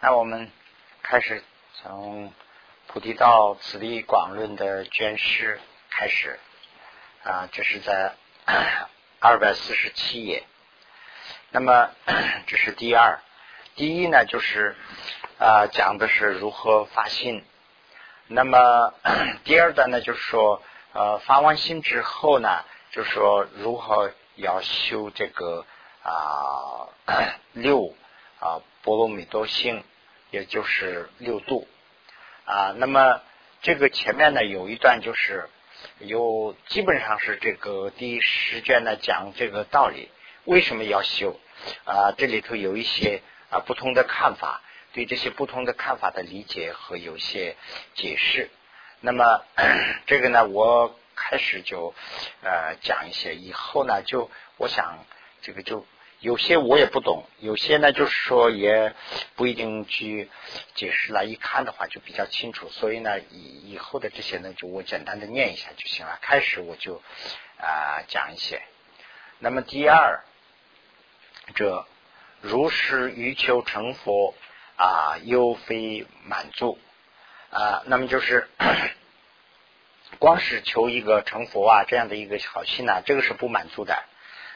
那我们开始从《菩提道此地广论》的卷诗开始啊，这是在二百四十七页。那么 这是第二，第一呢就是啊讲的是如何发心。那么 第二段呢就是说呃发完心之后呢，就是说如何要修这个啊 六。啊，波罗蜜多心，也就是六度啊。那么这个前面呢有一段就是有基本上是这个第十卷呢讲这个道理，为什么要修啊？这里头有一些啊不同的看法，对这些不同的看法的理解和有些解释。那么 这个呢，我开始就呃讲一些，以后呢就我想这个就。有些我也不懂，有些呢就是说也不一定去解释了，一看的话就比较清楚。所以呢，以以后的这些呢，就我简单的念一下就行了。开始我就啊讲一些。那么第二，这如是欲求成佛啊，又非满足啊。那么就是 光是求一个成佛啊这样的一个好心呢，这个是不满足的。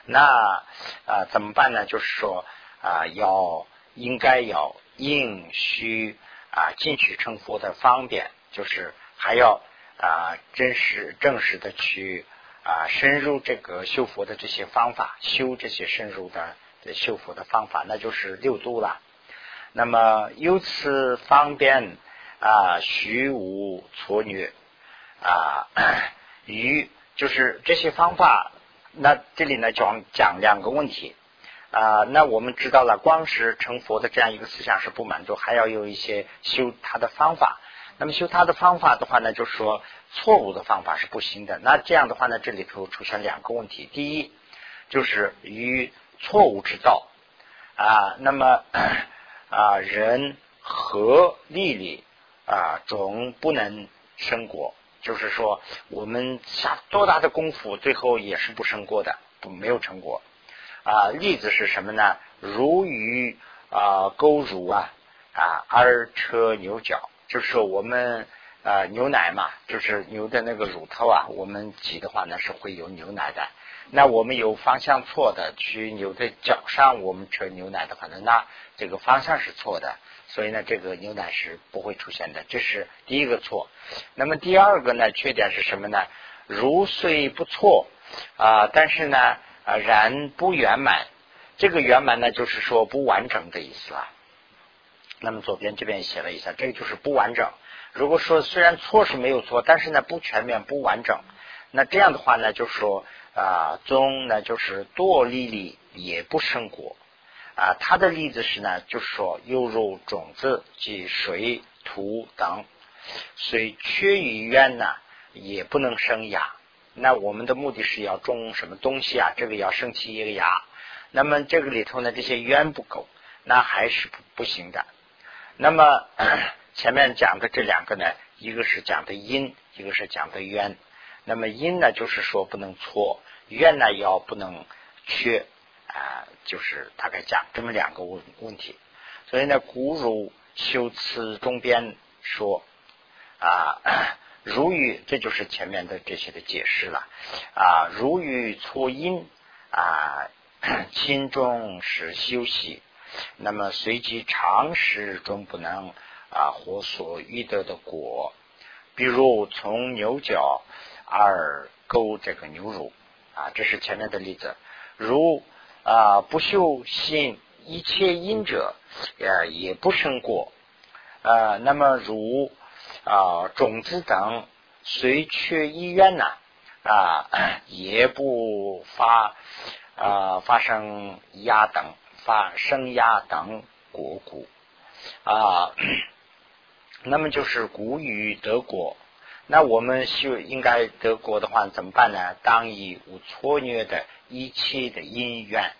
那啊怎么办呢？就是说啊，要应该要应需啊进取成佛的方便，就是还要啊真实正式的去啊深入这个修佛的这些方法，修这些深入的修佛的方法，那就是六度了。那么由此方便啊虚无错虐啊与就是这些方法。那这里呢讲讲两个问题啊，那我们知道了，光是成佛的这样一个思想是不满足，还要有一些修他的方法。那么修他的方法的话呢，就是说错误的方法是不行的。那这样的话呢，这里头出现两个问题：第一，就是与错误之道啊，那么啊人和利利啊总不能生果。就是说，我们下多大的功夫，最后也是不成果的，不没有成果。啊，例子是什么呢？如鱼啊，钩乳啊，啊，而车牛角，就是说我们啊牛奶嘛，就是牛的那个乳头啊，我们挤的话呢是会有牛奶的。那我们有方向错的，去牛的脚上，我们车牛奶的话呢，那这个方向是错的。所以呢，这个牛奶是不会出现的，这是第一个错。那么第二个呢，缺点是什么呢？如虽不错啊，但是呢啊，然不圆满。这个圆满呢，就是说不完整的意思啊。那么左边这边写了一下，这个就是不完整。如果说虽然错是没有错，但是呢不全面、不完整，那这样的话呢，就说啊，宗呢就是多粒粒也不生果。啊，它的例子是呢，就是说，犹如种子及水土等，虽缺于渊呢，也不能生芽。那我们的目的是要种什么东西啊？这个要生起一个芽。那么这个里头呢，这些渊不够，那还是不不行的。那么 前面讲的这两个呢，一个是讲的因，一个是讲的渊。那么因呢，就是说不能错；渊呢，要不能缺。啊，就是大概讲这么两个问问题，所以呢，古儒修辞中边说啊，如语，这就是前面的这些的解释了啊，如语错音啊，心中是休息，那么随即常识中不能啊获所欲得的果，比如从牛角而勾这个牛乳啊，这是前面的例子，如。啊，不修心一切因者，呃，也不生果。呃，那么如啊种子等虽缺意愿呢，啊 也不发啊发生芽等发生芽等果故啊。那么就是谷雨得果，那我们修应该德国的话怎么办呢？当以无错虐的。一切的因缘，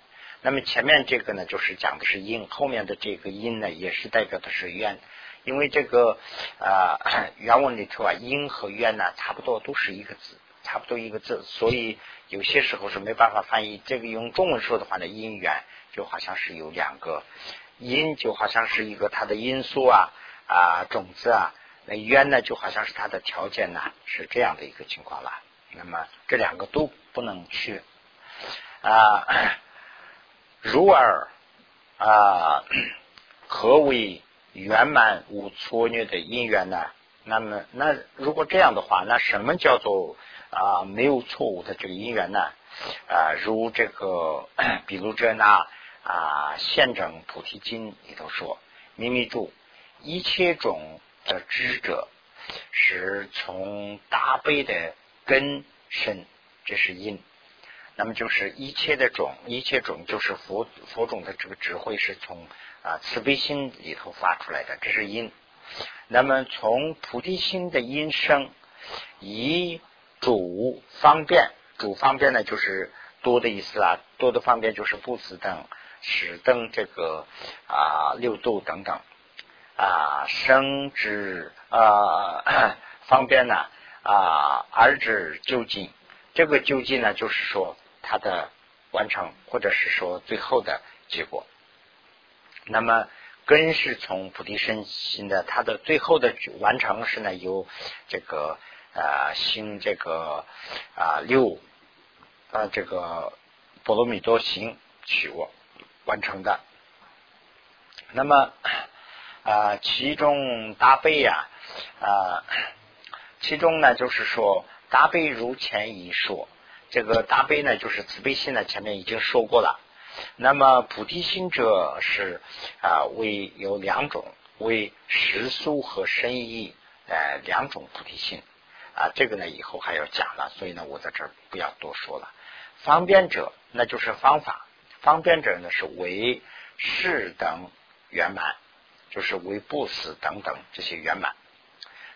那么前面这个呢，就是讲的是因，后面的这个因呢，也是代表的是缘，因为这个啊原文里头啊，因和缘呢，差不多都是一个字，差不多一个字，所以有些时候是没办法翻译。这个用中文说的话呢，因缘就好像是有两个因就好像是一个它的因素啊啊种子啊，那冤呢就好像是它的条件呢，是这样的一个情况了。那么这两个都不能去啊，如而啊，何为圆满无错虐的因缘呢？那么那如果这样的话，那什么叫做啊没有错误的这个因缘呢？啊，如这个 比如这那。啊，宪政菩提经里头说，秘密住一切种的知者，是从大悲的根生，这是因。那么就是一切的种，一切种就是佛佛种的这个智慧是从啊慈悲心里头发出来的，这是因。那么从菩提心的因生，以主方便，主方便呢就是多的意思啊，多的方便就是不死等。使等这个啊六度等等啊生之啊方便呢啊而之究竟，这个究竟呢就是说它的完成或者是说最后的结果。那么根是从菩提身心的，它的最后的完成是呢由这个啊行这个啊六啊这个波罗蜜多行取我。完成的，那么啊，其中大悲呀啊，其中呢就是说大悲如前已说，这个大悲呢就是慈悲心呢，前面已经说过了。那么菩提心者是啊，为有两种，为实素和深意呃两种菩提心啊，这个呢以后还要讲了，所以呢我在这儿不要多说了。方便者那就是方法。方便者呢是为士等圆满，就是为不死等等这些圆满，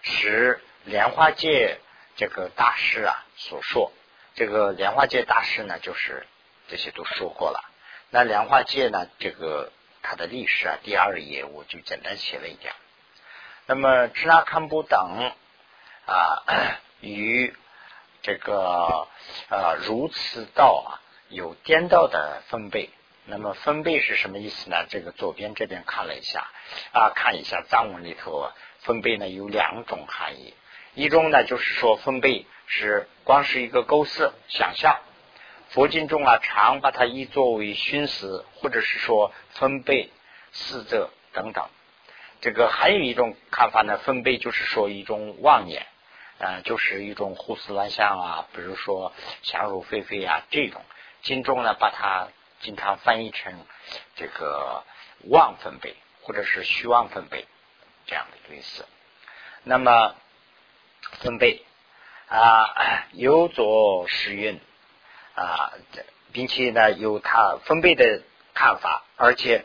使莲花界这个大师啊所说，这个莲花界大师呢就是这些都说过了。那莲花界呢这个它的历史啊，第二页我就简单写了一点。那么支那堪布等啊与这个啊如此道啊。有颠倒的分贝，那么分贝是什么意思呢？这个左边这边看了一下啊，看一下藏文里头分贝呢有两种含义，一种呢就是说分贝是光是一个构思想象，佛经中啊常把它译作为熏思，或者是说分贝四则等等。这个还有一种看法呢，分贝就是说一种妄念，啊，就是一种胡思乱想啊，比如说想入非非啊这种。经中呢，把它经常翻译成这个妄分贝，或者是虚妄分贝这样的一个意思。那么分贝啊，有左时运啊，并且呢有他分贝的看法，而且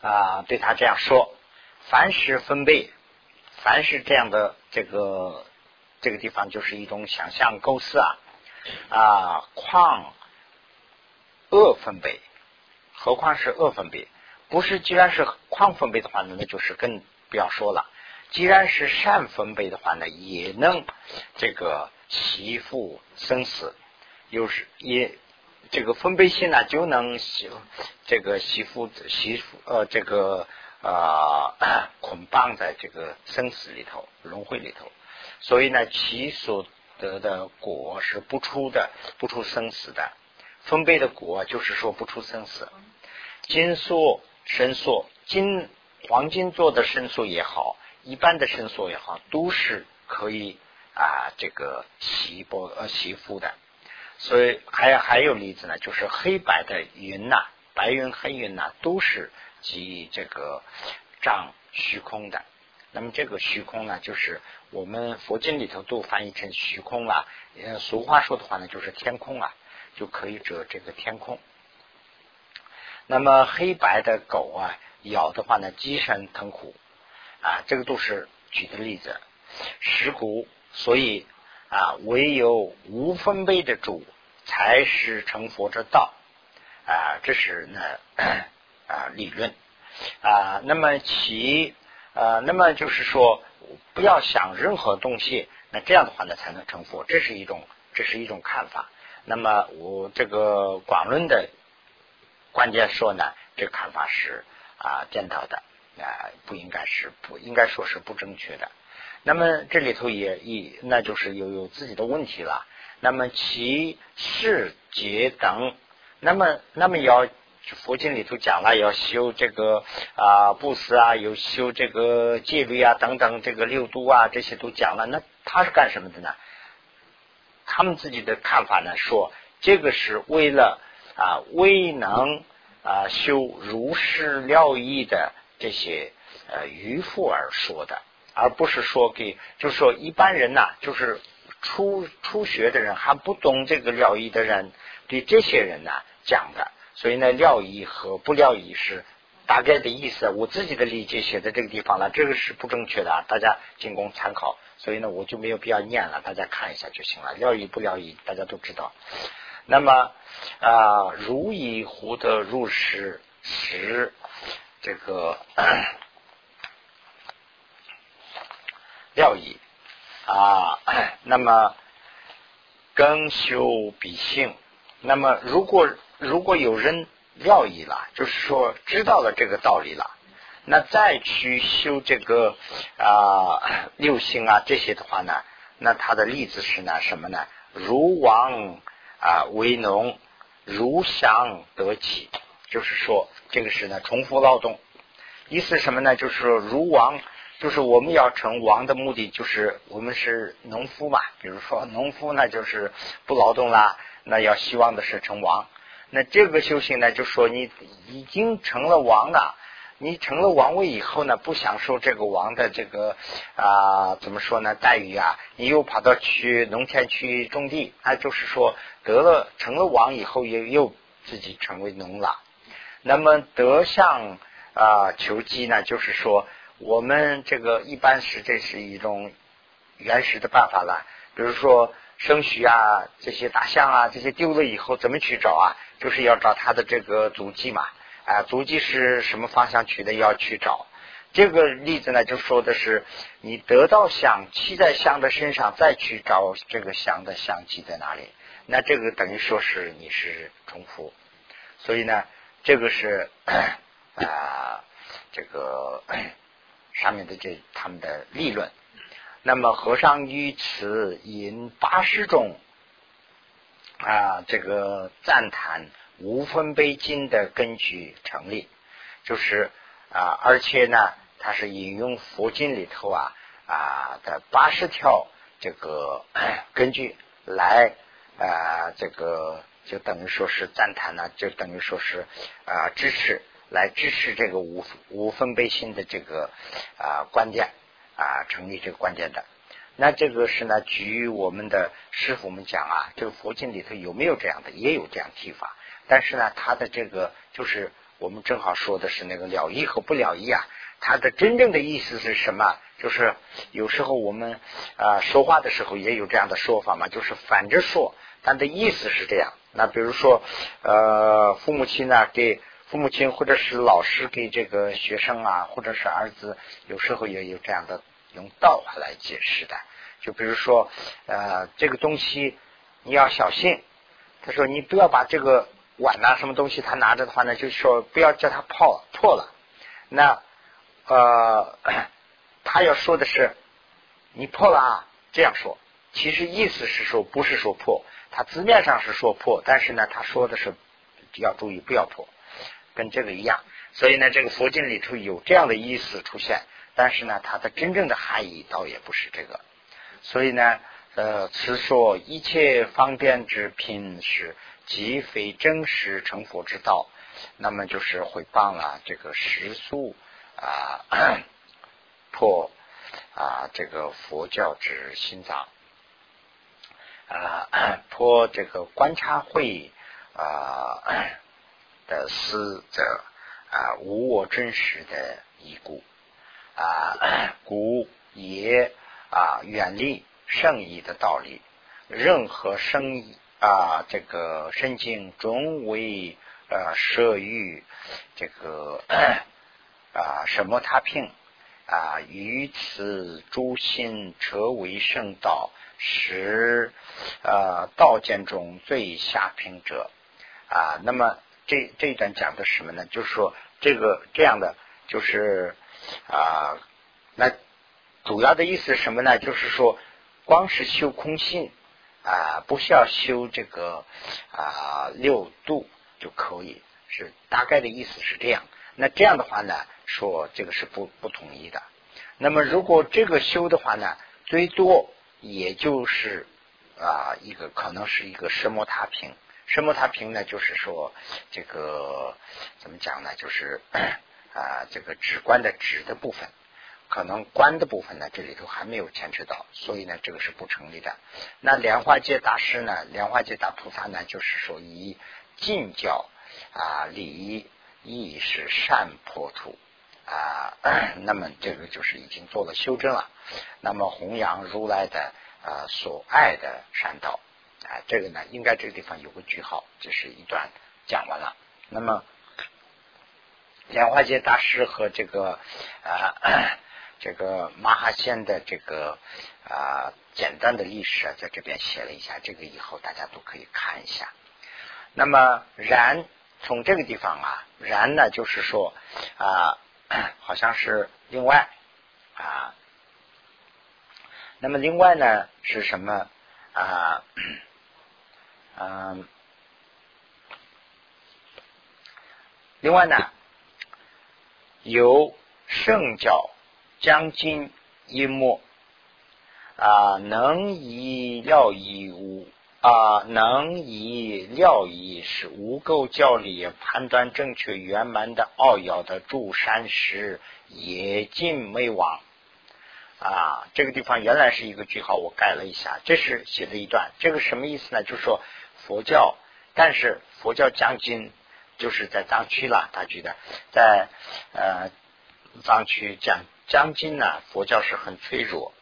啊对他这样说：凡是分贝，凡是这样的这个这个地方，就是一种想象构思啊。啊，况恶分贝，何况是恶分贝？不是，既然是况分贝的话呢，那就是更不要说了。既然是善分贝的话呢，也能这个媳妇生死，又是也这个分贝性呢，就能这个媳妇媳妇呃这个啊 捆绑在这个生死里头轮回里头，所以呢，其所。得的果是不出的，不出生死的。分贝的果就是说不出生死。金塑、申塑、金黄金做的申塑也好，一般的申塑也好，都是可以啊这个洗波呃洗肤的。所以还还有例子呢，就是黑白的云呐，白云黑云呐，都是即这个障虚空的。那么这个虚空呢，就是我们佛经里头都翻译成虚空了。呃，俗话说的话呢，就是天空啊，就可以遮这个天空。那么黑白的狗啊，咬的话呢，鸡声疼苦啊，这个都是举的例子。石骨，所以啊，唯有无分贝的主，才是成佛之道啊，这是呢 啊理论啊。那么其。呃，那么就是说，不要想任何东西，那这样的话呢，才能成佛。这是一种，这是一种看法。那么我这个广论的关键说呢，这个看法是啊颠倒的啊，不应该是不应该说是不正确的。那么这里头也一那就是有有自己的问题了。那么其事节等，那么那么要佛经里头讲了，要修这个啊布施啊，有修这个戒律啊等等，这个六度啊这些都讲了。那他是干什么的呢？他们自己的看法呢，说这个是为了啊未能啊修如是了义的这些呃渔夫而说的，而不是说给，就是说一般人呐，就是初初学的人还不懂这个了义的人，对这些人呢讲的。所以呢，了义和不了义是大概的意思，我自己的理解写在这个地方了，这个是不正确的啊，大家仅供参考。所以呢，我就没有必要念了，大家看一下就行了。料以不料以，大家都知道。那么啊，如以胡得入时时，这个 料以啊，那么更修比性。那么如果如果有人了义了，就是说知道了这个道理了。那再去修这个啊六星啊这些的话呢，那它的例子是呢什么呢？如王啊为农，如祥得起，就是说这个是呢重复劳动，意思什么呢？就是说如王，就是我们要成王的目的就是我们是农夫嘛，比如说农夫呢就是不劳动啦，那要希望的是成王。那这个修行呢，就说你已经成了王了。你成了王位以后呢，不享受这个王的这个啊，怎么说呢待遇啊？你又跑到去农田去种地，那就是说得了成了王以后，又又自己成为农了。那么得相啊求机呢，就是说我们这个一般是这是一种原始的办法了。比如说生许啊，这些大象啊，这些丢了以后怎么去找啊？就是要找它的这个足迹嘛。啊，足迹是什么方向去的？要去找这个例子呢？就说的是你得到香，骑在香的身上，再去找这个香的香迹在哪里？那这个等于说是你是重复，所以呢，这个是啊，这个 上面的这他们的立论。那么和尚于此引八十种啊，这个赞叹。无分贝经的根据成立，就是啊，而且呢，它是引用佛经里头啊啊的八十条这个 根据来啊，这个就等于说是赞叹呢，就等于说是啊支持来支持这个无无分贝心的这个啊观点啊成立这个观点的。那这个是呢，据我们的师傅们讲啊，这个佛经里头有没有这样的？也有这样提法。但是呢，他的这个就是我们正好说的是那个了义和不了义啊。他的真正的意思是什么？就是有时候我们啊说话的时候也有这样的说法嘛，就是反着说，但的意思是这样。那比如说呃，父母亲呢给父母亲或者是老师给这个学生啊，或者是儿子，有时候也有这样的用道话来解释的。就比如说呃，这个东西你要小心。他说你不要把这个。碗呐，什么东西他拿着的话呢？就说不要叫他破破了。那呃，他要说的是你破了啊，这样说。其实意思是说不是说破，他字面上是说破，但是呢，他说的是要注意不要破，跟这个一样。所以呢，这个佛经里头有这样的意思出现，但是呢，它的真正的含义倒也不是这个。所以呢，呃，此说一切方便之品是。即非真实成佛之道，那么就是毁谤了这个时速啊 破啊这个佛教之心脏啊 破这个观察会啊 的思者啊无我真实的遗故啊 古也啊远离圣意的道理，任何生意。啊，这个身经终为呃摄欲，这个 啊什么他平啊，于此诸心车为圣道，是呃道见中最下品者啊。那么这这一段讲的什么呢？就是说这个这样的就是啊，那主要的意思是什么呢？就是说光是修空性啊，不需要修这个啊六度就可以，是大概的意思是这样。那这样的话呢，说这个是不不统一的。那么如果这个修的话呢，最多也就是啊一个可能是一个什么塔平。什么塔平呢？就是说这个怎么讲呢？就是啊这个直观的直的部分，可能观的部分呢这里头还没有牵扯到，所以呢这个是不成立的。那莲花界大师呢，莲花界大菩萨呢，就是说以净教啊礼义是善破土啊，那么这个就是已经做了修正了。那么弘扬如来的啊所爱的善道。啊，这个呢，应该这个地方有个句号，这是一段讲完了。那么，莲花界大师和这个啊，这个马哈仙的这个啊简单的历史啊，在这边写了一下，这个以后大家都可以看一下。那么，然从这个地方啊，然呢，就是说啊，好像是另外啊，那么另外呢是什么啊？嗯，另外呢，由圣教将军一末啊，能以料以无啊，能以料以是无垢教理判断正确圆满的奥要的诸山石也尽没亡。啊，这个地方原来是一个句号，我改了一下，这是写的一段，这个什么意思呢？就是说。佛教，但是佛教将军就是在藏区了。他觉得在呃藏区讲将军呢，佛教是很脆弱。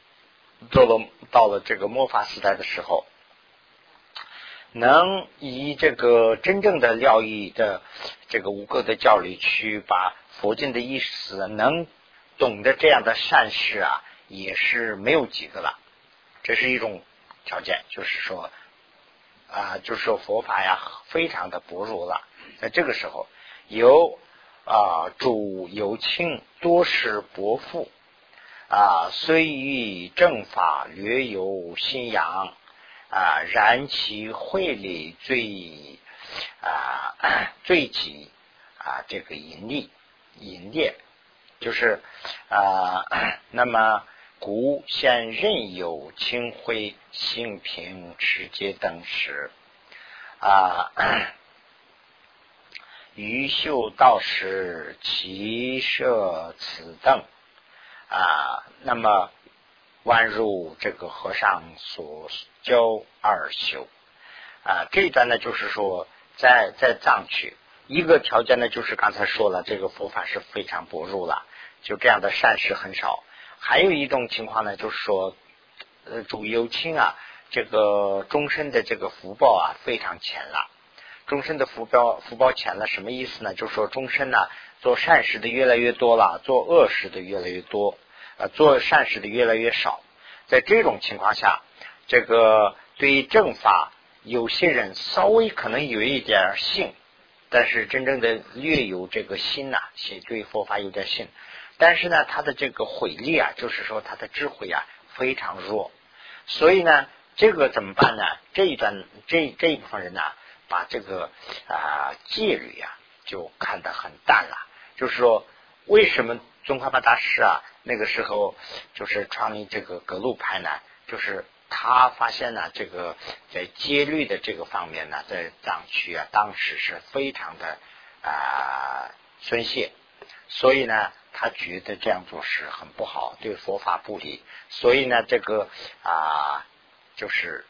到了到了这个末法时代的时候，能以这个真正的料义的这个无垢的教理去把佛经的意思能懂得这样的善事啊，也是没有几个了。这是一种条件，就是说。啊，就是说佛法呀，非常的薄弱了。在这个时候，由啊主有亲，多是伯父啊，虽欲正法略有信仰啊，然其会理最啊最极啊这个淫力淫烈，就是啊那么。故现任有清辉性平持节等时啊，余秀道士其设此等啊，那么宛如这个和尚所教二修啊，这一段呢，就是说在在藏区，一个条件呢，就是刚才说了，这个佛法是非常薄弱了，就这样的善事很少。还有一种情况呢，就是说，呃，主有亲啊，这个终身的这个福报啊非常浅了。终身的福报福报浅了，什么意思呢？就是说终身呢做善事的越来越多了，做恶事的越来越多，呃，做善事的越来越少。在这种情况下，这个对于正法，有些人稍微可能有一点信，但是真正的略有这个心呐，写对佛法有点信。但是呢，他的这个慧力啊，就是说他的智慧啊非常弱，所以呢，这个怎么办呢？这一段这这一部分人呢，把这个啊戒律啊就看得很淡了。就是说，为什么宗喀巴大师啊那个时候就是创立这个格鲁派呢？就是他发现呢，这个在戒律的这个方面呢，在藏区啊，当时是非常的啊松懈，所以呢。他觉得这样做是很不好，对佛法不利，所以呢，这个啊，就是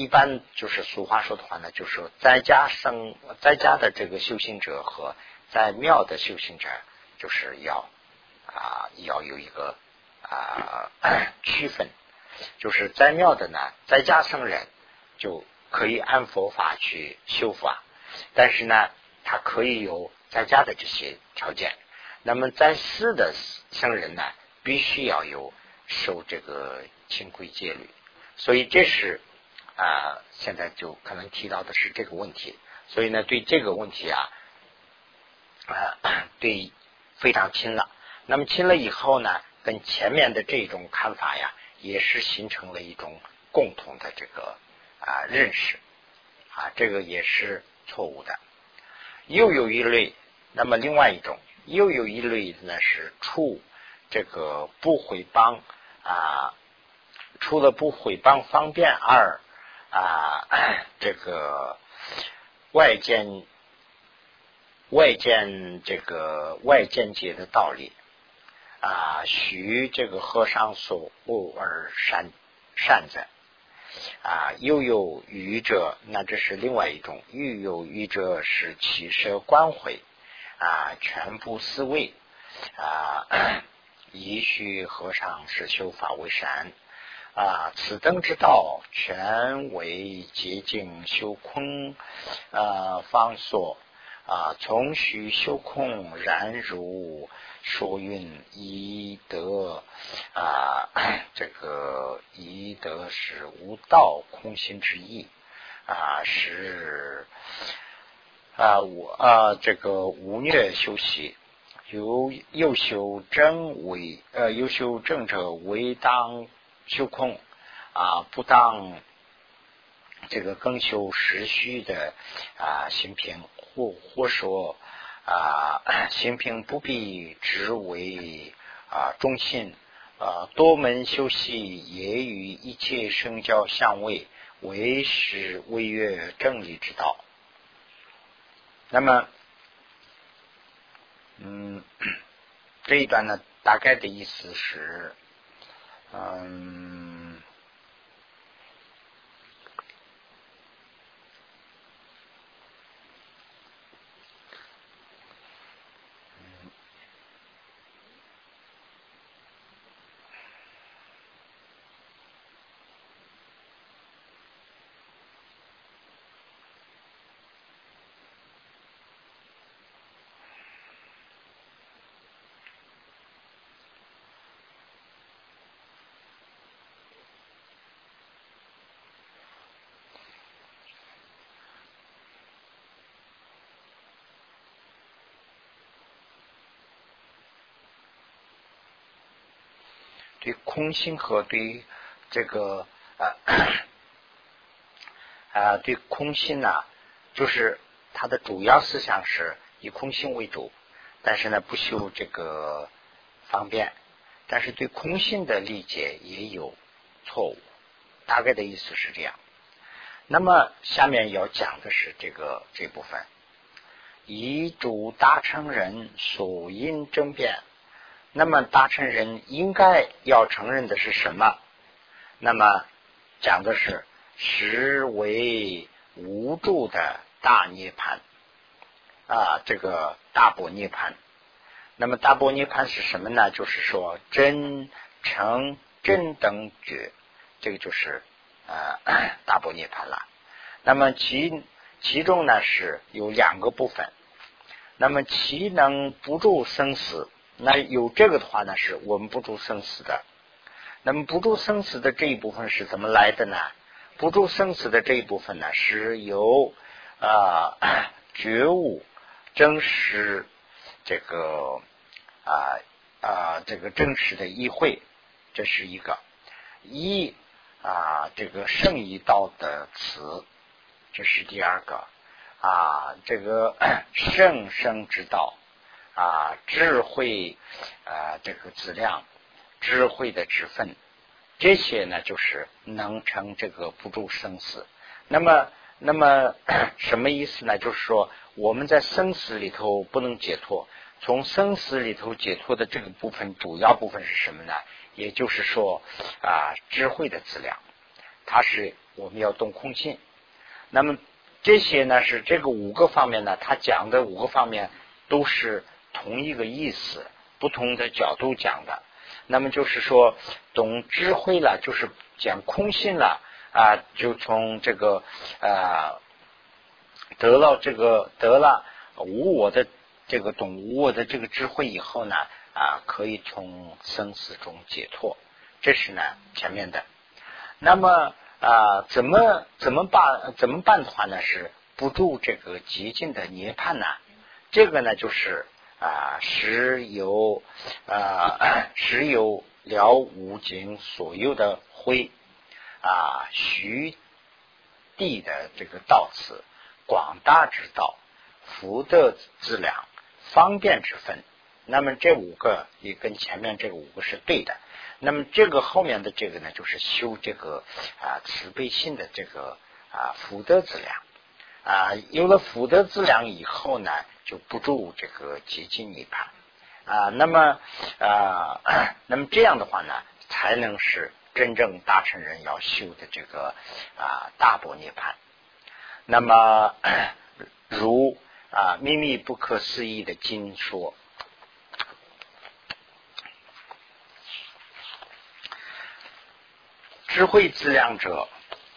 一般就是俗话说的话呢，就是在家生在家的这个修行者和在庙的修行者，就是要啊要有一个啊区分，就是在庙的呢，在家生人就可以按佛法去修法，但是呢，他可以有在家的这些条件。那么在寺的僧人呢，必须要有守这个清规戒律，所以这是啊，现在就可能提到的是这个问题。所以呢，对这个问题啊，啊，对非常亲了。那么亲了以后呢，跟前面的这种看法呀，也是形成了一种共同的这个啊认识啊，这个也是错误的。又有一类，那么另外一种，又有一类呢是处这个不毁谤啊，除了不毁谤方便二啊，这个外见外见这个外见解的道理啊，许这个和尚所悟而善善哉。啊，又有愚者，那这是另外一种；又有愚者是起舍观悔啊，全部思维啊，以许和尚是修法为善啊，此灯之道，全为洁净修空啊，方所啊，从许修空，然如。说运一德啊，这个一德是无道空心之意啊，是啊我啊这个无虐修习，由又修正为呃优修正者为当修空啊，不当这个更修时虚的啊行平，或或说。啊，行平不必只为啊中心啊，多门修习也与一切生教相位，为实为悦正理之道。那么，嗯，这一段呢，大概的意思是，嗯。对空性和对这个啊啊 对空性呢，就是它的主要思想是以空性为主，但是呢不修这个方便，但是对空性的理解也有错误，大概的意思是这样。那么下面要讲的是这个这部分，以主大成人所因争辩。那么大乘人应该要承认的是什么？那么讲的是实为无助的大涅槃啊，这个大波涅盘。那么大波涅槃是什么呢？就是说真成真等觉，这个就是呃 大波涅盘了。那么其其中呢是有两个部分。那么其能不住生死。那有这个的话呢，是我们不住生死的。那么不住生死的这一部分是怎么来的呢？不住生死的这一部分呢，是由啊 觉悟真实这个啊啊这个真实的意会，这是一个一啊这个圣意道的词，这是第二个啊这个 圣生之道。啊，智慧啊，这个质量，智慧的之分，这些呢，就是能成这个不住生死。那么，那么 什么意思呢？就是说，我们在生死里头不能解脱，从生死里头解脱的这个部分，主要部分是什么呢？也就是说啊，智慧的质量，它是我们要动空性。那么这些呢，是这个五个方面呢，他讲的五个方面都是。同一个意思，不同的角度讲的，那么就是说，懂智慧了，就是讲空性了啊，就从这个啊得了这个得了无我的这个懂无我的这个智慧以后呢啊，可以从生死中解脱，这是呢前面的。那么啊，怎么怎么办？怎么办的话呢？是不住这个极尽的涅槃呢？这个呢，就是啊，实有啊，实有了无尽所有的灰啊，徐地的这个道次，广大之道，福德之量，方便之分。那么这五个也跟前面这个五个是对的。那么这个后面的这个呢，就是修这个啊慈悲心的这个啊福德之量啊，有了福德之量以后呢。就不住这个极尽涅槃啊，那么啊，那么这样的话呢，才能是真正大乘人要修的这个啊大波涅槃。那么如啊秘密不可思议的经说，智慧资量者，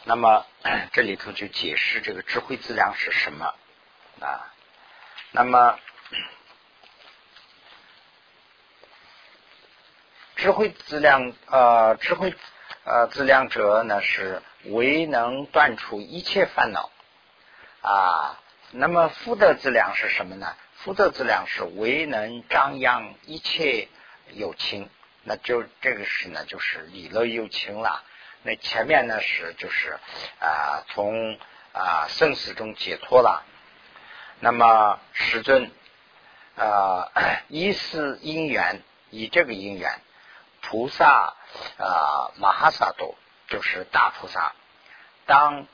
那么 这里头就解释这个智慧资量是什么啊？那么，智慧质量呃，智慧呃质量者呢是唯能断除一切烦恼啊。那么福德质量是什么呢？福德质量是唯能张扬一切有情，那就这个是呢，就是理乐有情了。那前面呢是就是啊，从啊生死中解脱了。那么师尊啊，依是因缘，以这个因缘，菩萨啊，马哈萨多就是大菩萨，当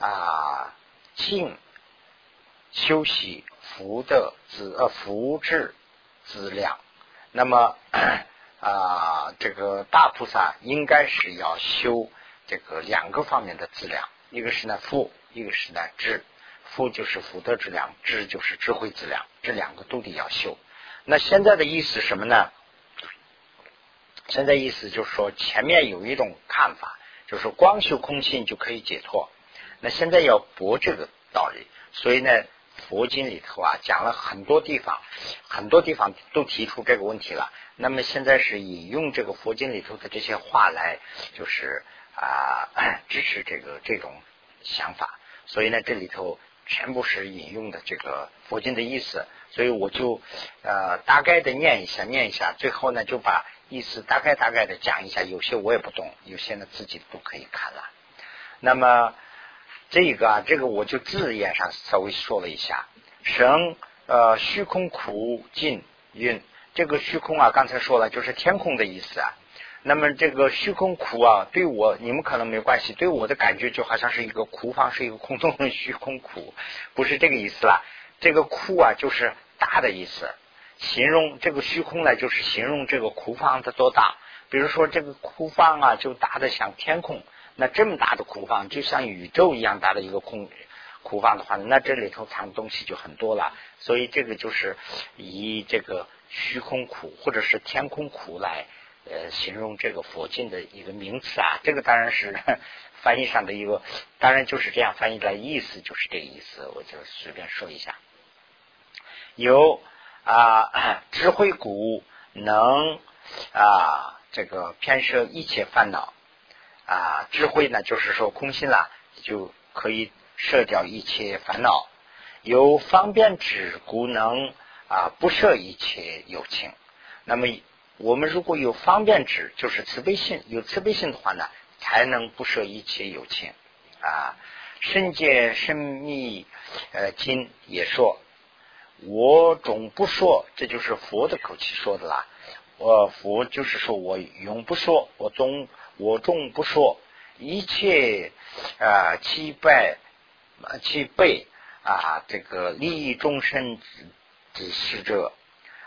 啊静修习福的资呃福智资量，那么 啊这个大菩萨应该是要修这个两个方面的资量，一个是呢福，一个是呢智。福就是福德质量，智就是智慧质量，这两个都得要修。那现在的意思什么呢？现在意思就是说，前面有一种看法，就是光修空性就可以解脱。那现在要驳这个道理，所以呢，佛经里头啊讲了很多地方，很多地方都提出这个问题了。那么现在是引用这个佛经里头的这些话来，就是啊 支持这个这种想法。所以呢，这里头。全部是引用的这个佛经的意思，所以我就呃大概的念一下，念一下，最后呢就把意思大概大概的讲一下。有些我也不懂，有些呢自己都可以看了。那么这个啊，这个我就字眼上稍微说了一下。神呃虚空苦尽运，这个虚空啊，刚才说了就是天空的意思啊。那么这个虚空苦啊，对我你们可能没关系，对我的感觉就好像是一个苦方，是一个空中的虚空苦，不是这个意思啦。这个苦啊，就是大的意思，形容这个虚空呢，就是形容这个苦方它多大。比如说这个苦方啊，就大的像天空，那这么大的苦方，就像宇宙一样大的一个空苦方的话，那这里头藏东西就很多了。所以这个就是以这个虚空苦或者是天空苦来。呃，形容这个佛经的一个名词啊，这个当然是 翻译上的一个，当然就是这样翻译来，意思就是这个意思，我就随便说一下。有啊，智慧谷能啊，这个偏摄一切烦恼啊，智慧呢就是说空心了，就可以摄掉一切烦恼。有方便智故能啊，不摄一切有情。那么。我们如果有方便智，就是慈悲心，有慈悲心的话呢，才能不舍一切有情啊。圣界深密呃经也说，我总不说，这就是佛的口气说的啦。我佛就是说我永不说，我总我终不说一切啊七拜七倍啊这个利益众生之使者。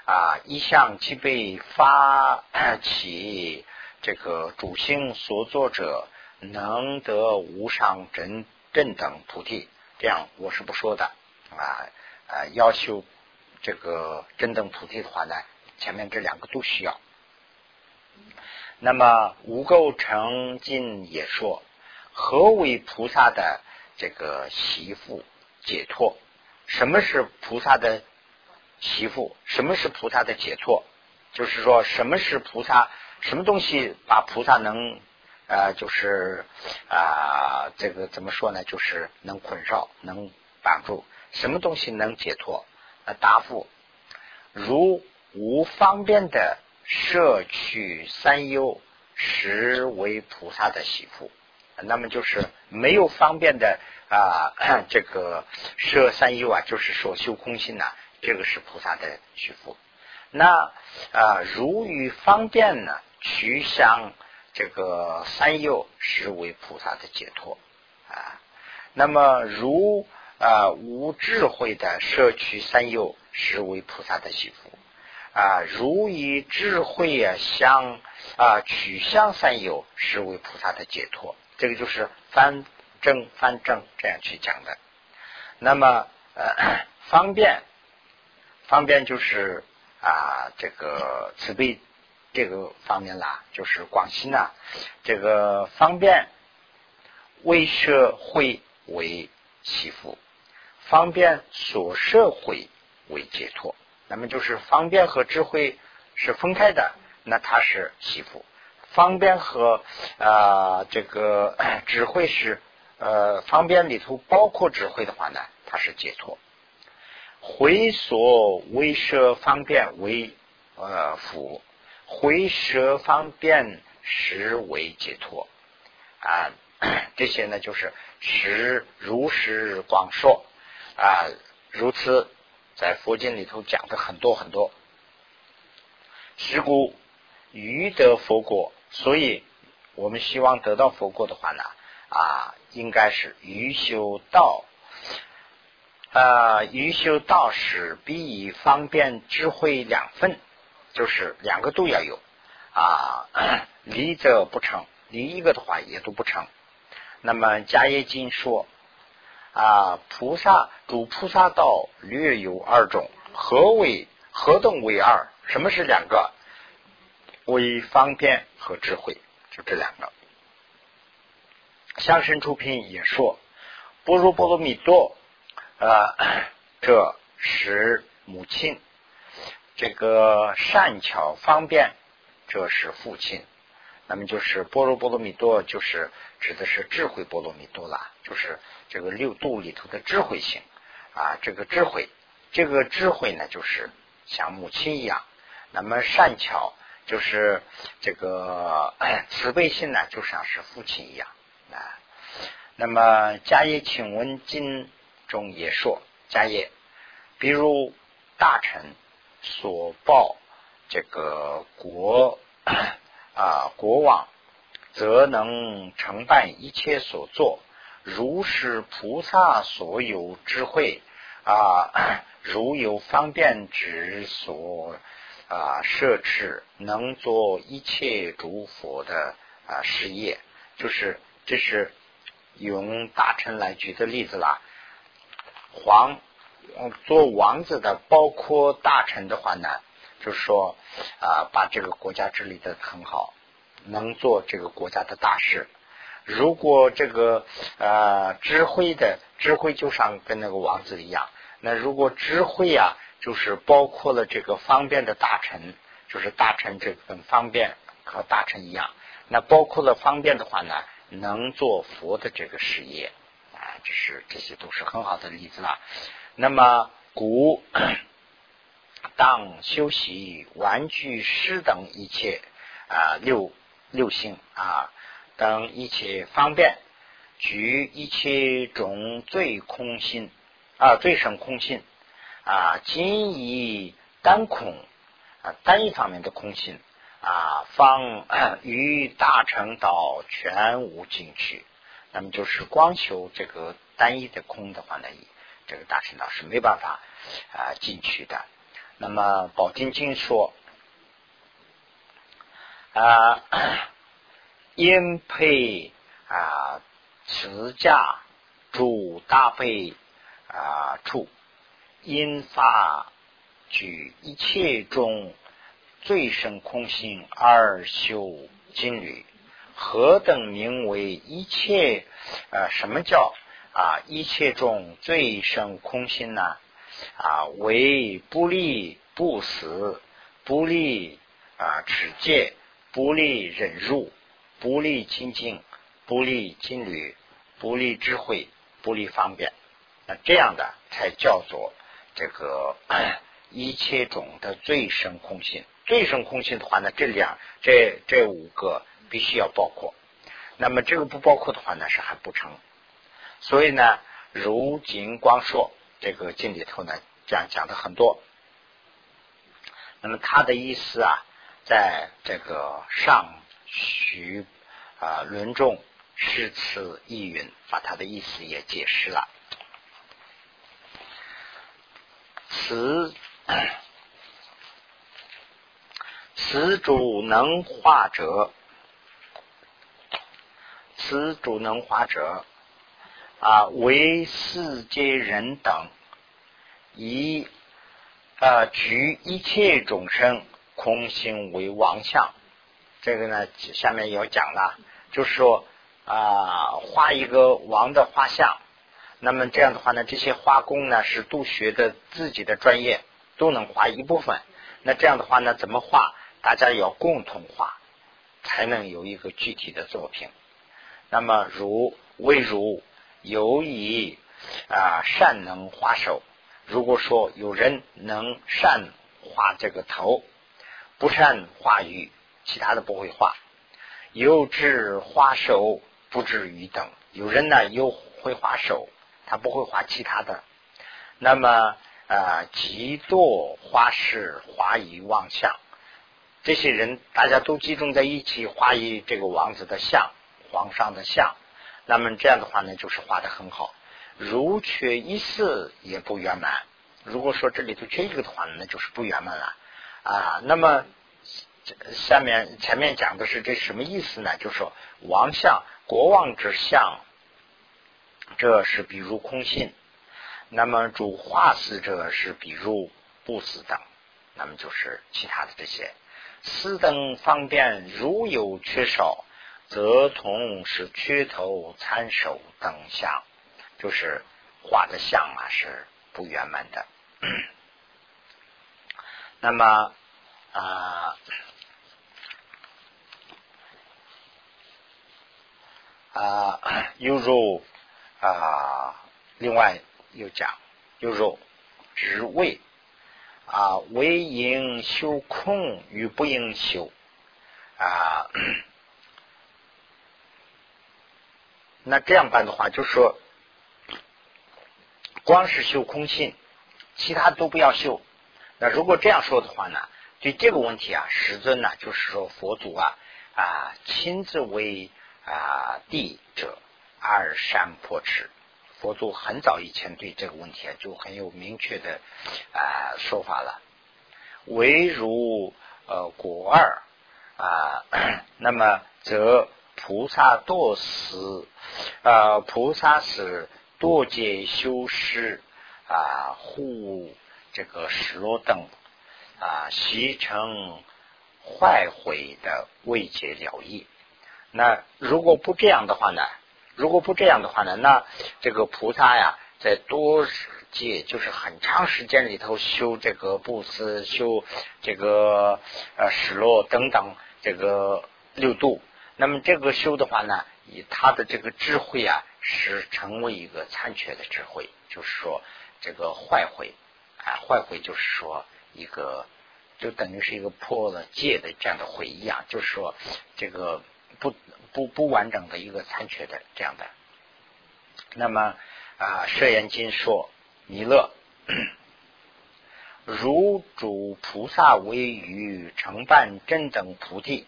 啊，一向即被发起这个主心所作者，能得无上真正等菩提。这样我是不说的啊啊，要求这个真等菩提的话呢，前面这两个都需要。那么无垢成经也说，何为菩萨的这个媳妇解脱？什么是菩萨的？媳妇，什么是菩萨的解脱？就是说，什么是菩萨？什么东西把菩萨能呃，就是啊，这个怎么说呢？就是能捆绕，能绑住。什么东西能解脱？啊，答复如无方便的摄取三忧，实为菩萨的媳妇。那么就是没有方便的啊，这个摄三忧啊，就是说修空心呐，这个是菩萨的媳妇。那啊，如与方便呢，取向这个三忧，实为菩萨的解脱啊。那么如啊无智慧的摄取三忧，实为菩萨的媳妇啊。如以智慧啊相啊取向三有，实为菩萨的解脱。这个就是翻正翻正这样去讲的。那么呃方便方便就是啊这个慈悲这个方面啦，就是广西呢这个方便为社会为祈福，方便所社会为解脱。那么就是方便和智慧是分开的，那它是祈福。方便和啊这个 智慧是呃方便里头包括智慧的话呢，它是解脱。回所为舍方便为呃福，回舍方便实为解脱啊。这些呢就是实如实广说啊，如此在佛经里头讲的很多很多。是故欲得佛果。所以，我们希望得到佛果的话呢，啊，应该是余修道，啊，于修道是必以方便智慧两份，就是两个都要有，啊，离则不成，离一个的话也都不成。那么迦叶经说，啊，菩萨主菩萨道略有二种，何为何等为二？什么是两个？为方便和智慧，就这两个。相生出品也说，般若波罗蜜多，呃，这是母亲；这个善巧方便，这是父亲。那么就是般若波罗蜜多，就是指的是智慧波罗蜜多啦，就是这个六度里头的智慧性啊。这个智慧，这个智慧呢，就是像母亲一样。那么善巧。就是这个 慈悲心呢，就像是父亲一样啊。那么《迦叶请问今》中也说，迦叶，比如大臣所报这个国 啊国王，则能承办一切所作，如是菩萨所有智慧啊，如有方便之所。啊，设置能做一切诸佛的啊事业，就是这是用大臣来举的例子啦。皇做王子的，包括大臣的话呢，就是说啊，把这个国家治理的很好，能做这个国家的大事。如果这个呃知慧的知慧，就像跟那个王子一样，那如果知慧啊。就是包括了这个方便的大臣，就是大臣这跟方便和大臣一样。那包括了方便的话呢，能做佛的这个事业，这是这些都是很好的例子了。那么古当修习玩具师等一切啊六六性啊等一切方便，举一切种最空心啊最胜空心。啊，仅以单空啊，单一方面的空心啊，方与大乘道全无进去。那么就是光修这个单一的空的话呢，这个大乘道是没办法啊进去的。那么宝经经说啊，因配啊持驾主大悲啊处。因发举一切中最胜空性而修经律，何等名为一切？呃，什么叫啊？一切中最胜空心呢？啊，为不利不死，不利啊持戒，不利忍辱，不利清净，不利金缕，不利智慧，不利方便。那这样的才叫做这个 一切种的最深空性。最深空性的话呢，这两这这五个必须要包括。那么这个不包括的话呢，是还不成。所以呢，如今光说这个经里头呢，讲讲的很多。那么他的意思啊，在这个上徐啊论中诗词意云，把他的意思也解释了。此此 主能化者，此主能化者啊，为世界人等以啊举一切众生空心为王相。这个呢，下面要讲了，就是说啊，画一个王的画像。那么这样的话呢，这些画工呢是都学的自己的专业，都能画一部分。那这样的话呢，怎么画？大家要共同画，才能有一个具体的作品。那么如未如有以啊善能画手，如果说有人能善画这个头，不善画鱼，其他的不会画。有知画手，不知鱼等。有人呢有会画手。他不会画其他的，那么啊，极多画师画以望相，这些人大家都集中在一起画一这个王子的像，皇上的像，那么这样的话呢，就是画的很好。如缺一丝也不圆满。如果说这里头缺一个的话，那就是不圆满了啊。那么下面前面讲的是这什么意思呢？就是说王相，国王之相。这是比如空性，那么主化死者是比如不死等，那么就是其他的这些四等方便，如有缺少，则同是缺头参手等相，就是画的像啊是不圆满的。那么啊啊，犹如。啊，另外又讲，又说，只为啊，为应修空与不应修啊。那这样办的话，就说，光是修空性，其他都不要修。那如果这样说的话呢，对这个问题啊，师尊呢，就是说佛祖啊啊，亲自为啊地者。二山破持，佛祖很早以前对这个问题啊就很有明确的啊说法了。唯如呃果二啊，那么则菩萨多死啊，菩萨是多劫修施啊，护这个石罗等啊，习成坏毁的未解了义。那如果不这样的话呢？如果不这样的话呢，那这个菩萨呀，在多界就是很长时间里头修这个布施、修这个呃失落等等这个六度，那么这个修的话呢，以他的这个智慧啊，是成为一个残缺的智慧，就是说这个坏慧啊，坏慧就是说一个就等于是一个破了戒的这样的慧一样，就是说这个不。不不完整的一个残缺的这样的，那么啊，舍言经说弥勒如主菩萨为与承办真等菩提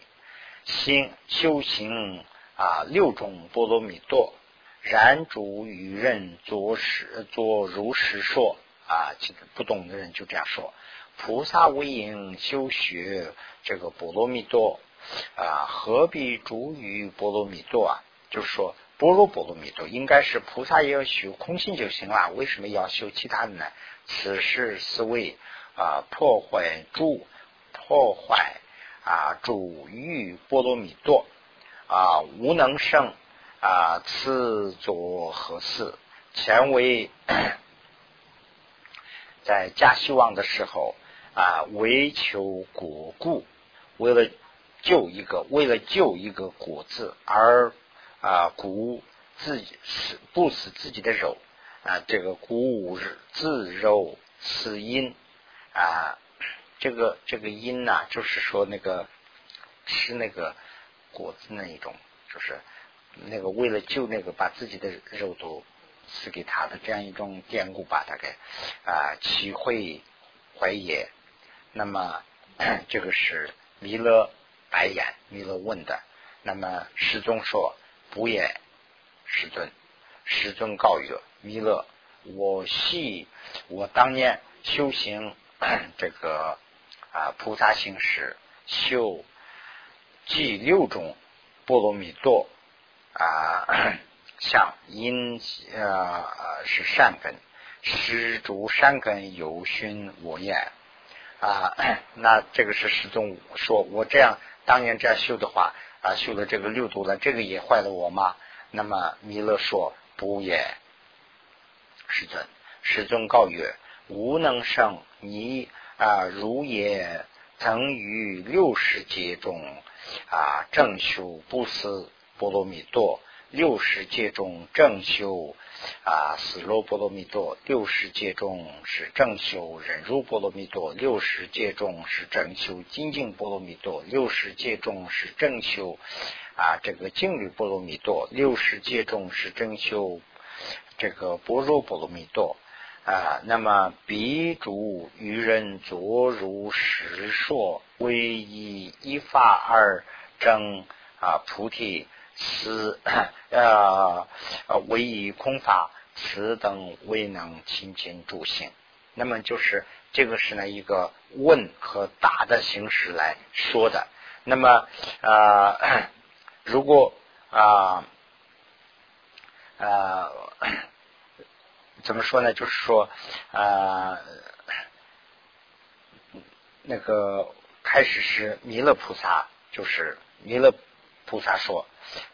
心修行啊六种波罗蜜多，然主与人作实作如实说啊，这个不懂的人就这样说，菩萨为因修学这个波罗蜜多。啊，何必主于波罗蜜多啊？就是说，波罗波罗蜜多应该是菩萨也要修空性就行了，为什么要修其他的呢？此事是为啊破坏主破坏啊主欲波罗蜜多啊无能生啊此作何事？前为在加希望的时候啊为求果故，为了。救一个，为了救一个果子而啊，鼓自己死不死自己的肉，啊，这个鼓舞自柔思阴啊，这个这个因呐，就是说那个吃那个果子那一种，就是那个为了救那个把自己的肉都赐给他的这样一种典故吧，大概啊，齐会怀也。那么 这个是弥勒白眼，弥勒问的。那么师尊说不也，师尊，师尊告曰：弥勒，我系我当年修行 这个啊菩萨行时修即六种波罗蜜多啊，像因呃是善根，施主善根有熏我言啊，那这个是师宗说，我这样当年这样修的话。啊，修了这个六度了，这个也坏了我吗？那么弥勒说不也，世尊，世尊告曰：无能胜你啊，如也曾于六十劫中啊正修不思波罗蜜多。六十界中正修啊，死罗波罗蜜多；六十界中是正修忍辱波罗蜜多；六十界中是正修精进波罗蜜多；六十界中是正修啊这个净律波罗蜜多；六十界中是正修这个般若波罗蜜多啊。那么彼主愚人作如实说，唯以一法而正啊菩提。此呃唯以空法，此等未能亲近助行。那么就是这个是呢一个问和答的形式来说的。那么呃如果啊呃怎么说呢？就是说啊那个开始是弥勒菩萨，就是弥勒菩萨说。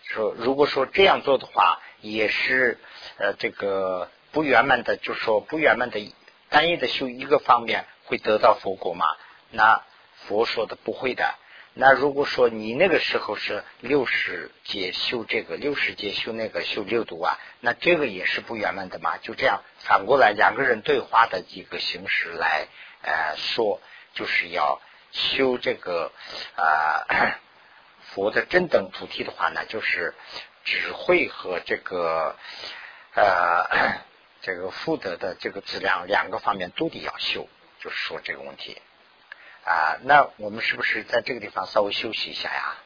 说，如果说这样做的话，也是呃这个不圆满的，就说不圆满的单一的修一个方面会得到佛果吗？那佛说的不会的。那如果说你那个时候是六十节修这个，六十节修那个，修六度啊，那这个也是不圆满的嘛？就这样反过来两个人对话的一个形式来呃说，就是要修这个啊。佛的真等菩提的话呢，就是智慧和这个呃这个福德的这个质量两个方面都得要修，就是说这个问题啊。那我们是不是在这个地方稍微休息一下呀？